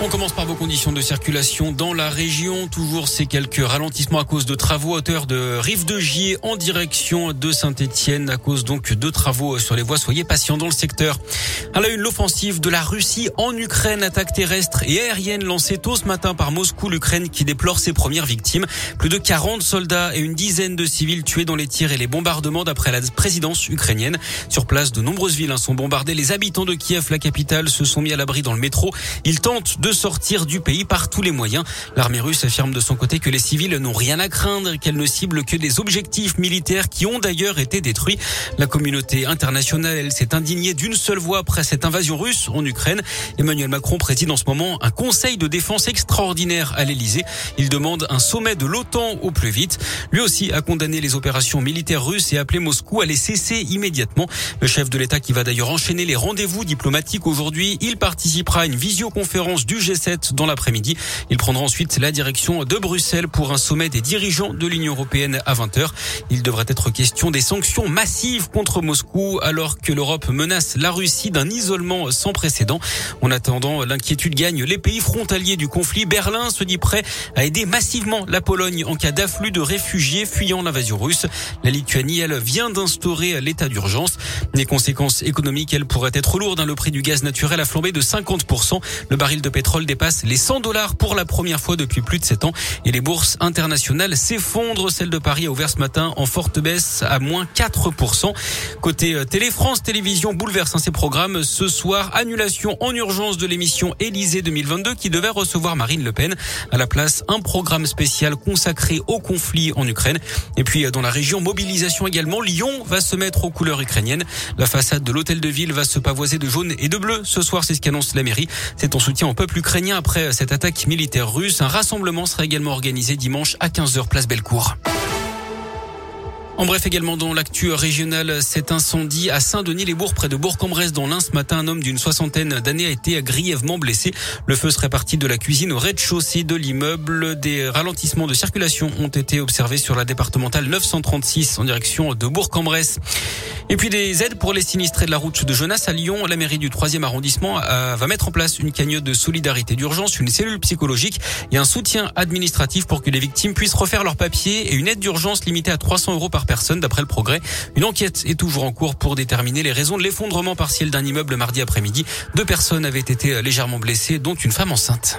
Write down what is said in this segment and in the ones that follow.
On commence par vos conditions de circulation dans la région. Toujours ces quelques ralentissements à cause de travaux à hauteur de Rive de Gier en direction de Saint-Etienne à cause donc de travaux sur les voies. Soyez patients dans le secteur. À la une, l'offensive de la Russie en Ukraine, attaque terrestre et aérienne lancée tôt ce matin par Moscou, l'Ukraine qui déplore ses premières victimes. Plus de 40 soldats et une dizaine de civils tués dans les tirs et les bombardements d'après la présidence ukrainienne. Sur place, de nombreuses villes hein, sont bombardées. Les habitants de Kiev, la capitale, se sont mis à l'abri dans le métro. Ils tentent de de sortir du pays par tous les moyens. L'armée russe affirme de son côté que les civils n'ont rien à craindre qu'elle ne cible que des objectifs militaires qui ont d'ailleurs été détruits. La communauté internationale, s'est indignée d'une seule voix après cette invasion russe en Ukraine. Emmanuel Macron préside en ce moment un conseil de défense extraordinaire à l'Elysée. Il demande un sommet de l'OTAN au plus vite. Lui aussi a condamné les opérations militaires russes et appelé Moscou à les cesser immédiatement. Le chef de l'État qui va d'ailleurs enchaîner les rendez-vous diplomatiques aujourd'hui, il participera à une visioconférence du G7 dans l'après-midi. Il prendra ensuite la direction de Bruxelles pour un sommet des dirigeants de l'Union européenne à 20h. Il devrait être question des sanctions massives contre Moscou alors que l'Europe menace la Russie d'un isolement sans précédent. En attendant, l'inquiétude gagne les pays frontaliers du conflit. Berlin se dit prêt à aider massivement la Pologne en cas d'afflux de réfugiés fuyant l'invasion russe. La Lituanie, elle, vient d'instaurer l'état d'urgence. Les conséquences économiques, elles pourraient être lourdes. Hein. Le prix du gaz naturel a flambé de 50%. Le baril de pétrole pétrole dépasse les 100 dollars pour la première fois depuis plus de 7 ans et les bourses internationales s'effondrent. Celle de Paris a ouvert ce matin en forte baisse à moins 4%. Côté euh, Télé France Télévisions bouleverse ses programmes. Ce soir, annulation en urgence de l'émission Élysée 2022 qui devait recevoir Marine Le Pen. À la place, un programme spécial consacré au conflit en Ukraine. Et puis euh, dans la région, mobilisation également. Lyon va se mettre aux couleurs ukrainiennes. La façade de l'hôtel de ville va se pavoiser de jaune et de bleu. Ce soir, c'est ce qu'annonce la mairie. C'est en soutien au peuple après cette attaque militaire russe. Un rassemblement sera également organisé dimanche à 15h place Bellecour. En bref, également dans l'actu régionale, cet incendie à Saint-Denis-les-Bourgs, près de Bourg-en-Bresse, dans l'Ain. Ce matin, un homme d'une soixantaine d'années a été grièvement blessé. Le feu serait parti de la cuisine au rez-de-chaussée de l'immeuble. Des ralentissements de circulation ont été observés sur la départementale 936 en direction de Bourg-en-Bresse. Et puis des aides pour les sinistrés de la route de Jonas à Lyon. La mairie du 3e arrondissement euh, va mettre en place une cagnotte de solidarité d'urgence, une cellule psychologique et un soutien administratif pour que les victimes puissent refaire leurs papiers et une aide d'urgence limitée à 300 euros par personne d'après le progrès. Une enquête est toujours en cours pour déterminer les raisons de l'effondrement partiel d'un immeuble mardi après-midi. Deux personnes avaient été légèrement blessées, dont une femme enceinte.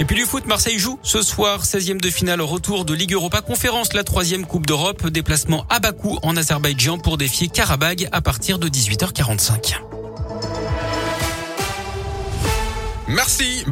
Et puis du foot, Marseille joue ce soir, 16e de finale, retour de Ligue Europa Conférence, la troisième Coupe d'Europe, déplacement à Bakou en Azerbaïdjan pour défier Karabag à partir de 18h45. Merci.